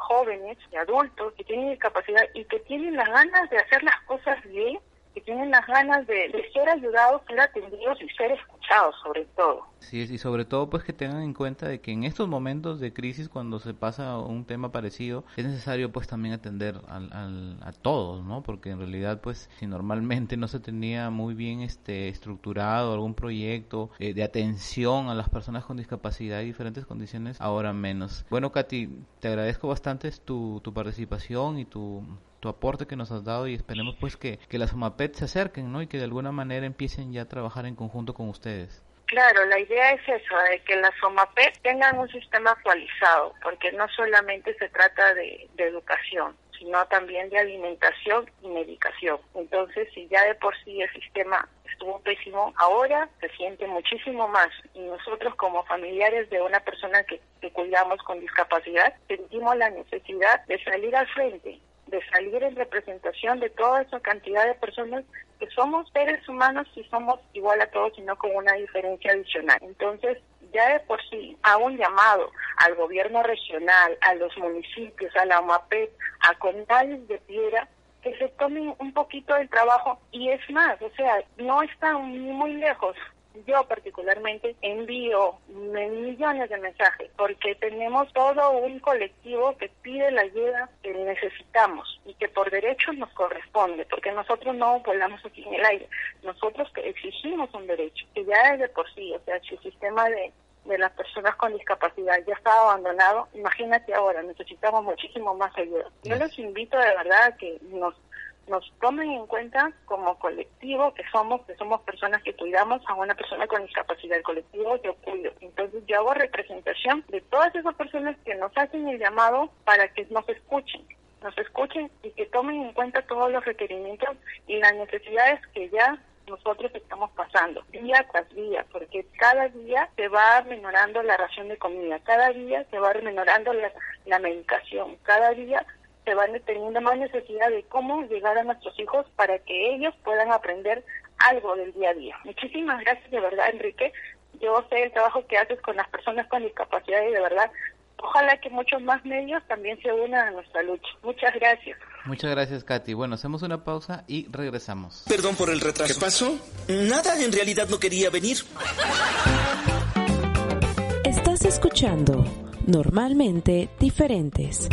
jóvenes y adultos que tienen discapacidad y que tienen las ganas de hacer las cosas bien que tienen las ganas de, ser ayudados, ser atendidos y ser escuchados sobre todo. Sí, y sobre todo pues que tengan en cuenta de que en estos momentos de crisis cuando se pasa un tema parecido es necesario pues también atender al, a todos, ¿no? Porque en realidad pues si normalmente no se tenía muy bien este estructurado algún proyecto eh, de atención a las personas con discapacidad y diferentes condiciones, ahora menos. Bueno, Katy, te agradezco bastante tu, tu participación y tu tu aporte que nos has dado y esperemos pues que, que las OMAPET se acerquen, ¿no? Y que de alguna manera empiecen ya a trabajar en conjunto con ustedes. Claro, la idea es eso, de que las OMAPET tengan un sistema actualizado, porque no solamente se trata de, de educación, sino también de alimentación y medicación. Entonces, si ya de por sí el sistema estuvo pésimo, ahora se siente muchísimo más. Y nosotros como familiares de una persona que, que cuidamos con discapacidad, sentimos la necesidad de salir al frente de salir en representación de toda esa cantidad de personas que somos seres humanos y somos igual a todos, sino con una diferencia adicional. Entonces, ya de por sí, a un llamado al gobierno regional, a los municipios, a la OMAPET, a Condales de Piedra, que se tomen un poquito del trabajo y es más, o sea, no están muy lejos yo particularmente envío millones de mensajes porque tenemos todo un colectivo que pide la ayuda que necesitamos y que por derecho nos corresponde, porque nosotros no volamos aquí en el aire, nosotros exigimos un derecho, que ya es de por sí, o sea, si el sistema de, de las personas con discapacidad ya está abandonado, imagínate ahora, necesitamos muchísimo más ayuda. Yo los invito de verdad a que nos nos tomen en cuenta como colectivo que somos, que somos personas que cuidamos a una persona con discapacidad. El colectivo yo cuido. Entonces yo hago representación de todas esas personas que nos hacen el llamado para que nos escuchen nos escuchen y que tomen en cuenta todos los requerimientos y las necesidades que ya nosotros estamos pasando día tras día, porque cada día se va menorando la ración de comida, cada día se va menorando la, la medicación, cada día se van teniendo más necesidad de cómo llegar a nuestros hijos para que ellos puedan aprender algo del día a día. Muchísimas gracias de verdad, Enrique. Yo sé el trabajo que haces con las personas con discapacidad y de verdad, ojalá que muchos más medios también se unan a nuestra lucha. Muchas gracias. Muchas gracias, Katy. Bueno, hacemos una pausa y regresamos. Perdón por el retraso. ¿Qué pasó? Nada, en realidad no quería venir. Estás escuchando Normalmente Diferentes.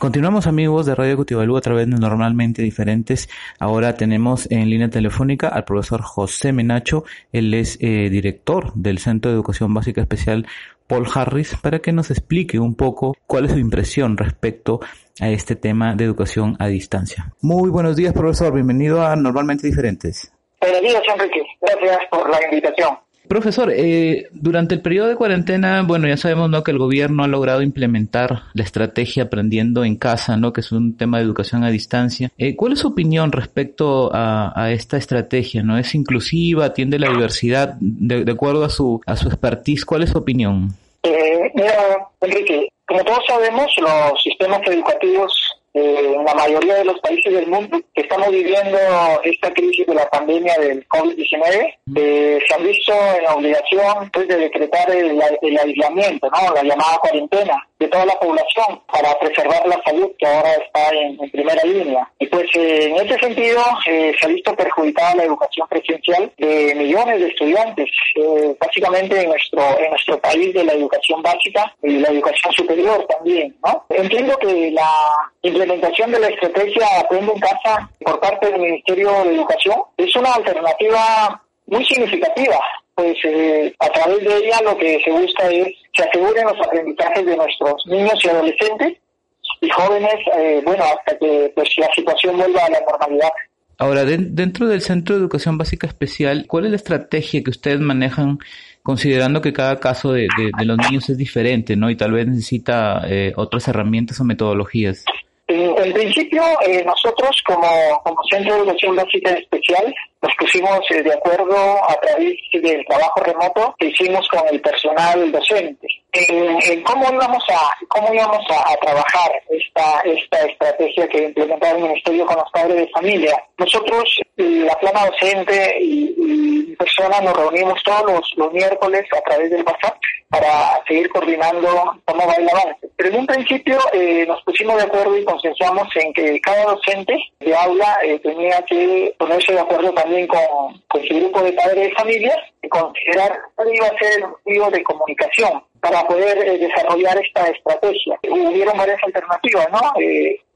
Continuamos amigos de Radio Cutibalú a través de Normalmente Diferentes. Ahora tenemos en línea telefónica al profesor José Menacho. Él es eh, director del Centro de Educación Básica Especial Paul Harris para que nos explique un poco cuál es su impresión respecto a este tema de educación a distancia. Muy buenos días profesor, bienvenido a Normalmente Diferentes. Buenos días Enrique, gracias por la invitación. Profesor, eh, durante el periodo de cuarentena, bueno, ya sabemos ¿no? que el gobierno ha logrado implementar la estrategia aprendiendo en casa, ¿no? que es un tema de educación a distancia. Eh, ¿Cuál es su opinión respecto a, esta estrategia? ¿No es inclusiva, atiende la diversidad de, acuerdo a su a su expertise? ¿Cuál es su opinión? Eh, mira, Enrique, como todos sabemos, los sistemas educativos eh, en la mayoría de los países del mundo que estamos viviendo esta crisis de la pandemia del COVID-19, eh, se han visto en la obligación pues, de decretar el, aislamiento, ¿no? la llamada cuarentena de toda la población para preservar la salud que ahora está en, primera línea. Y pues eh, en ese sentido se ha visto perjudicada la educación presencial de millones de estudiantes, básicamente en nuestro, en nuestro país de la educación básica y la educación superior también. ¿no? Entiendo que la implementación de la estrategia Aprende en Casa por parte del Ministerio de Educación es una alternativa muy significativa, pues eh, a través de ella lo que se busca es que aseguren los aprendizajes de nuestros niños y adolescentes y jóvenes, eh, bueno, hasta que pues la situación vuelva a la normalidad. Ahora, dentro del Centro de Educación Básica Especial, ¿cuál es la estrategia que ustedes manejan considerando que cada caso de, los niños es diferente, ¿no? Y tal vez necesita eh, otras herramientas o metodologías. En, principio, eh, nosotros como, como Centro de Educación Básica Especial nos pusimos eh, de acuerdo a través del trabajo remoto que hicimos con el personal docente en, cómo íbamos a cómo íbamos a, trabajar esta esta estrategia que implementaba el ministerio con los padres de familia nosotros la plana docente y, y persona nos reunimos todos los, los miércoles a través del WhatsApp para seguir coordinando cómo va el avance. Pero en un principio eh, nos pusimos de acuerdo y consensuamos en que cada docente de aula eh, tenía que ponerse de acuerdo también con, con su grupo de padres de familias y considerar cuál iba a ser el motivo de comunicación para poder eh, desarrollar esta estrategia. Hubieron varias alternativas, ¿no?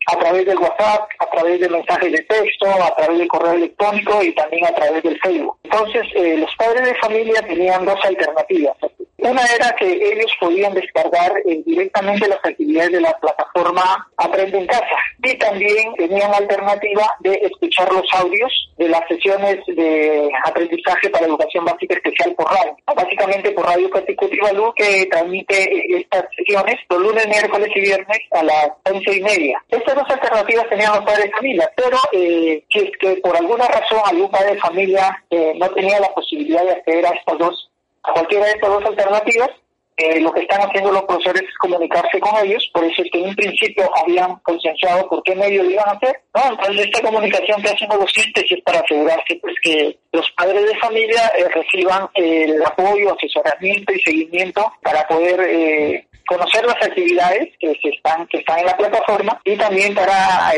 a través del WhatsApp, a través de mensajes de texto, a través del correo electrónico y también a través del Facebook. Entonces, los padres de familia tenían dos alternativas. Una era que ellos podían descargar eh, directamente las actividades de la plataforma Aprende en Casa y también tenían alternativa de escuchar los audios de las sesiones de aprendizaje para educación básica especial por radio. Básicamente por Radio Consecutiva Luz que transmite eh, estas sesiones los lunes, miércoles y viernes a las once y media. Estas dos alternativas tenían los padres de familia, pero eh, si es que por alguna razón algún padre de familia no tenía la posibilidad de acceder a estas dos a cualquiera de estas dos alternativas, eh, lo que están haciendo los profesores es comunicarse con ellos, por eso es que en un principio habían consensuado por qué medio lo iban a hacer. ¿no? Entonces esta comunicación que hacen los docentes es para asegurarse pues que los padres de familia eh, reciban el apoyo, asesoramiento y seguimiento para poder eh, conocer las actividades que se están que están en la plataforma y también para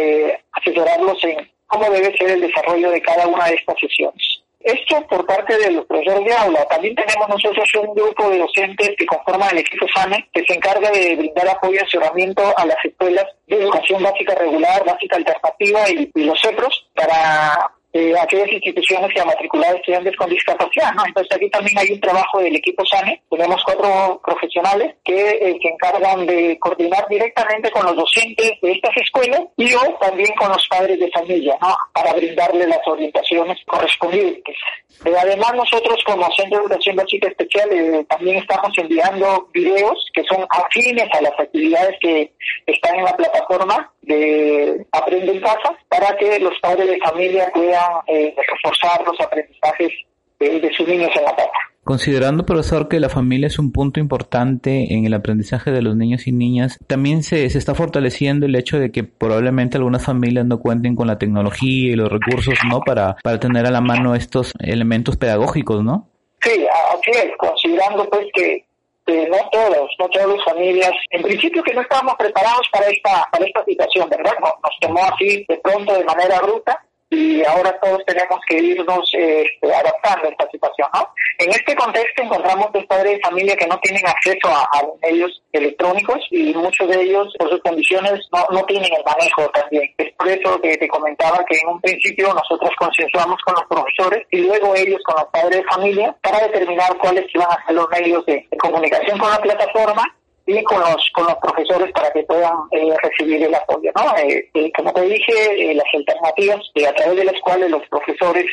asesorarlos en cómo debe ser el desarrollo de cada una de estas sesiones. Esto por parte de los profesores de aula. También tenemos nosotros un grupo de docentes que conforman el equipo SANE, que se encarga de brindar apoyo y asesoramiento a las escuelas de educación básica regular, básica alternativa y, y los otros para eh, aquellas instituciones que han matriculado estudiantes con discapacidad. ¿no? Entonces aquí también hay un trabajo del equipo SANE. Tenemos cuatro profesionales que eh, se encargan de coordinar directamente con los docentes de estas escuelas y o también con los padres de familia ¿no? para brindarles las orientaciones correspondientes. Eh, además nosotros como Centro de Educación Básica Especial eh, también estamos enviando videos que son afines a las actividades que están en la plataforma de Aprende en Casa para que los padres de familia puedan eh, reforzar los aprendizajes de, sus niños en la casa. Considerando, profesor, que la familia es un punto importante en el aprendizaje de los niños y niñas, también se, se está fortaleciendo el hecho de que probablemente algunas familias no cuenten con la tecnología y los recursos, ¿no? Para, para tener a la mano estos elementos pedagógicos, ¿no? Sí, así es, considerando pues que no todos, no todas las familias, en principio que no estábamos preparados para esta, para esta situación, ¿verdad? Nos, nos tomó así de pronto de manera bruta y ahora todos tenemos que irnos eh, adaptando a esta situación, ¿no? En este contexto encontramos dos padres de familia que no tienen acceso a, los medios electrónicos y muchos de ellos, por sus condiciones, no, no tienen el manejo también. Es por eso que te comentaba que en un principio nosotros consensuamos con los profesores y luego ellos con los padres de familia para determinar cuáles iban a ser los medios de comunicación con la plataforma y con los, con los profesores para que puedan eh, recibir el apoyo. ¿no? Eh, eh, como te dije, las alternativas a través de las cuales los profesores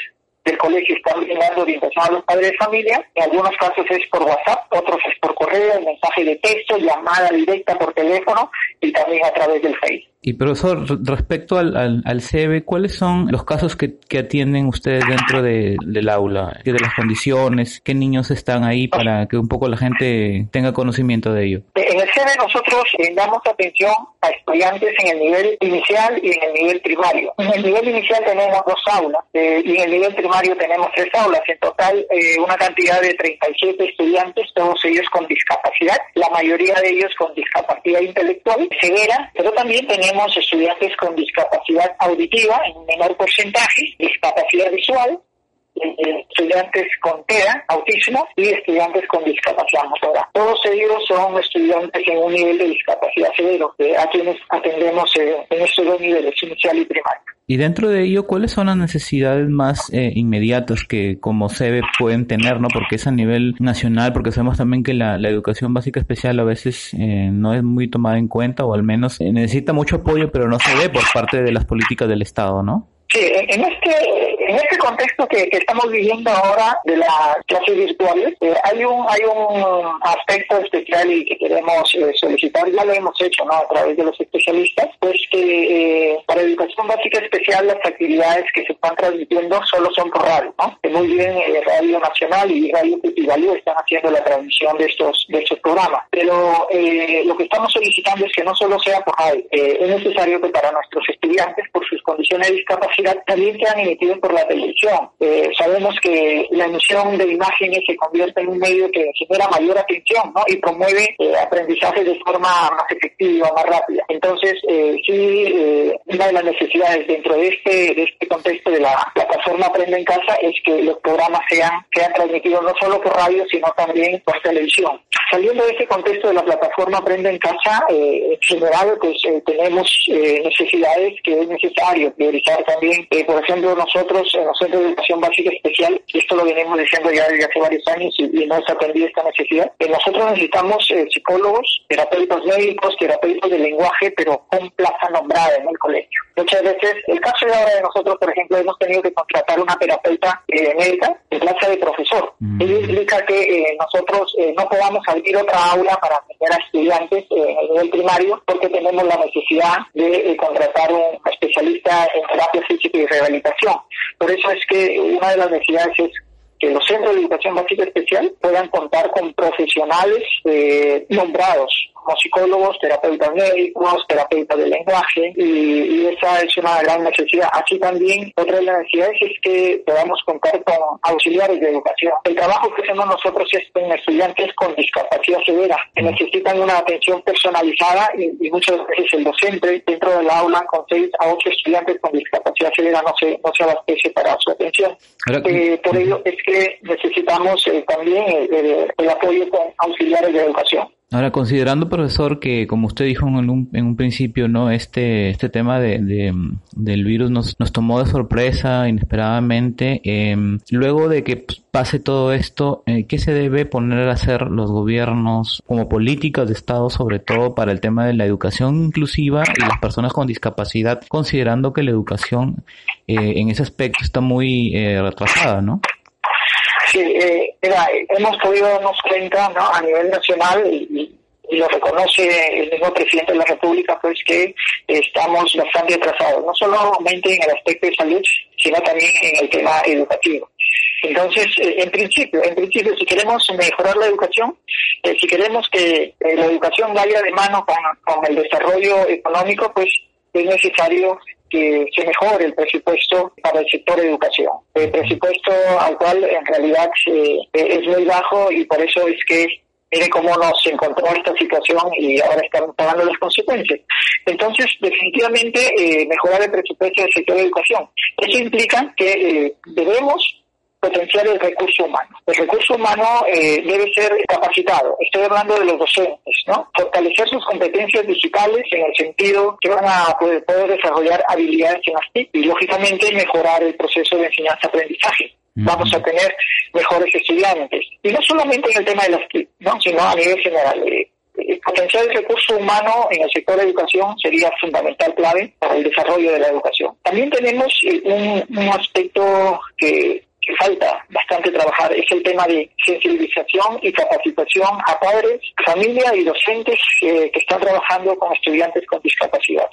del colegio están brindando orientación a los padres de familia. En algunos casos es por WhatsApp, otros es por correo, mensaje de texto, llamada directa por teléfono y también a través del Facebook. Y profesor, respecto al, al, CEBE, ¿cuáles son los casos que, que atienden ustedes dentro de, del aula? ¿De las condiciones? ¿Qué niños están ahí para que un poco la gente tenga conocimiento de ello? En en el CEDE nosotros damos atención a estudiantes en el nivel inicial y en el nivel primario. En el nivel inicial tenemos dos aulas eh, y en el nivel primario tenemos tres aulas. En total, eh, una cantidad de 37 estudiantes, todos ellos con discapacidad, la mayoría de ellos con discapacidad intelectual severa, pero también tenemos estudiantes con discapacidad auditiva en menor porcentaje, discapacidad visual, estudiantes con TEA, autismo, y estudiantes con discapacidad motora. Todos ellos son estudiantes en un nivel de discapacidad severo, a quienes atendemos en estos dos niveles, inicial y primario. Y dentro de ello, ¿cuáles son las necesidades más eh, inmediatas que como SEBE pueden tener, no? Porque es a nivel nacional, porque sabemos también que la, educación básica especial a veces eh, no es muy tomada en cuenta o al menos necesita mucho apoyo, pero no se ve por parte de las políticas del Estado, ¿no? Sí, en este, en este contexto que, estamos viviendo ahora de las clases virtuales, eh, hay un hay un aspecto especial y que queremos eh, solicitar, ya lo hemos hecho ¿no? a través de los especialistas, pues que eh, para educación básica especial las actividades que se están transmitiendo solo son por radio. Que muy bien Radio Nacional y Radio Cutivalú están haciendo la transmisión de estos de estos programas, pero lo que estamos solicitando es que no solo sea por radio, es necesario que para nuestros estudiantes, condiciones de discapacidad, también se han emitido por la televisión. Eh, sabemos que la emisión de imágenes se convierte en un medio que genera mayor atención ¿no? y promueve eh, aprendizaje de forma más efectiva, más rápida. Entonces, eh, sí, eh, una de las necesidades dentro de este, de este contexto de la plataforma Aprende en Casa es que los programas sean, sean transmitidos no solo por radio, sino también por televisión. Saliendo de ese contexto de la plataforma Aprende en Casa, en general, pues tenemos necesidades que es necesario priorizar también eh, por ejemplo, nosotros en los centros de educación básica especial, esto lo venimos diciendo ya desde hace varios años y, no se atendido esta necesidad, eh, nosotros necesitamos eh, psicólogos, terapeutas médicos, terapeutas de lenguaje, pero con plaza nombrada en el colegio. Muchas veces, el caso de ahora de nosotros, por ejemplo, hemos tenido que contratar una terapeuta médica en plaza de profesor. Mm. Ello implica que nosotros no podamos abrir otra aula para atender a estudiantes en el nivel primario porque tenemos la necesidad de contratar un especialista en terapia física y rehabilitación. Por eso es que una de las necesidades es que los centros de educación básica especial puedan contar con profesionales eh, nombrados como psicólogos, terapeutas médicos, terapeutas de lenguaje, y, esa es una gran necesidad. Así también, otra de las necesidades es que podamos contar con auxiliares de educación. El trabajo que hacemos nosotros es con estudiantes con discapacidad severa, que necesitan una atención personalizada y, muchas veces el docente dentro del aula con seis a ocho estudiantes con discapacidad severa no se, no se abastece para su atención. Eh, por ello es que necesitamos eh, también eh, el apoyo con auxiliares de educación. Ahora, considerando, profesor, que como usted dijo en un, en un principio, no, este, este tema de, del virus nos, nos tomó de sorpresa inesperadamente. Em, luego de que pase todo esto, eh, ¿qué se debe poner a hacer los gobiernos como políticas de Estado, sobre todo para el tema de la educación inclusiva y las personas con discapacidad, considerando que la educación eh, en ese aspecto está muy eh, retrasada, ¿no? Sí, eh, hemos podido darnos cuenta ¿no? a nivel nacional y, lo reconoce el mismo presidente de la República, pues que estamos bastante atrasados, no solamente en el aspecto de salud, sino también en el tema educativo. Entonces, eh, en principio, en principio, si queremos mejorar la educación, eh, si queremos que eh, la educación vaya de mano con, con el desarrollo económico, pues es necesario que se mejore el presupuesto para el sector educación. El presupuesto actual en realidad eh, es muy bajo y por eso es que mire cómo nos encontró esta situación y ahora estamos pagando las consecuencias. Entonces, definitivamente, eh, mejorar el presupuesto del sector de educación. Eso implica que eh, debemos potenciar el recurso humano. El recurso humano eh, debe ser capacitado. Estoy hablando de los docentes, ¿no? Fortalecer sus competencias digitales en el sentido que van a poder, desarrollar habilidades en las TIC y, lógicamente, mejorar el proceso de enseñanza-aprendizaje. Vamos a tener mejores estudiantes. Y no solamente en el tema de las TIC, ¿no? sino a nivel general. Eh, potenciar el recurso humano en el sector de educación sería fundamental clave para el desarrollo de la educación. También tenemos eh, un, un aspecto que que falta bastante trabajar es el tema de sensibilización y capacitación a padres, familia y docentes eh, que están trabajando con estudiantes con discapacidad.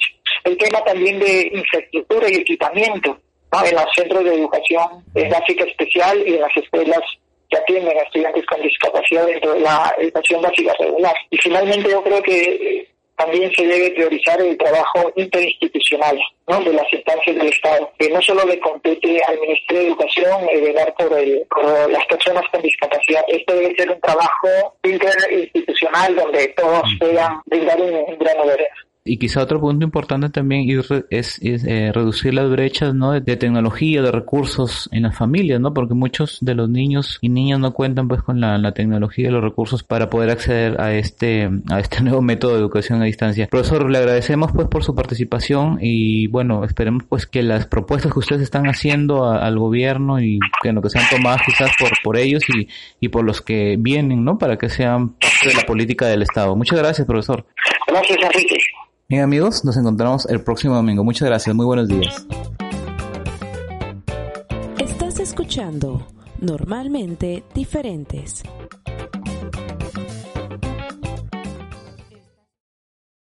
El tema también de infraestructura y equipamiento en los centros de educación básica especial y en las escuelas que atienden a estudiantes con discapacidad dentro de la educación básica regular. Y finalmente yo creo que también se debe priorizar el trabajo interinstitucional ¿no? de las instancias del Estado, que no solo le compete al Ministerio de Educación eh, velar por, por las personas con discapacidad, esto debe ser un trabajo interinstitucional donde todos puedan brindar un, un gran de y quizá otro punto importante también es, eh, reducir las brechas ¿no? De, tecnología, de recursos en las familias, ¿no? Porque muchos de los niños y niñas no cuentan pues con la, tecnología y los recursos para poder acceder a este, a este *laughs* nuevo método de educación a distancia. Profesor, le agradecemos pues por su participación y bueno, esperemos pues que las propuestas que ustedes están haciendo al gobierno y que lo que sean tomadas quizás por, por ellos y, y por los que vienen, ¿no? Para que sean parte de la política del Estado. Muchas gracias, profesor. Gracias, Enrique. Bien amigos, nos encontramos el próximo domingo. Muchas gracias, muy buenos días. Estás escuchando Normalmente Diferentes.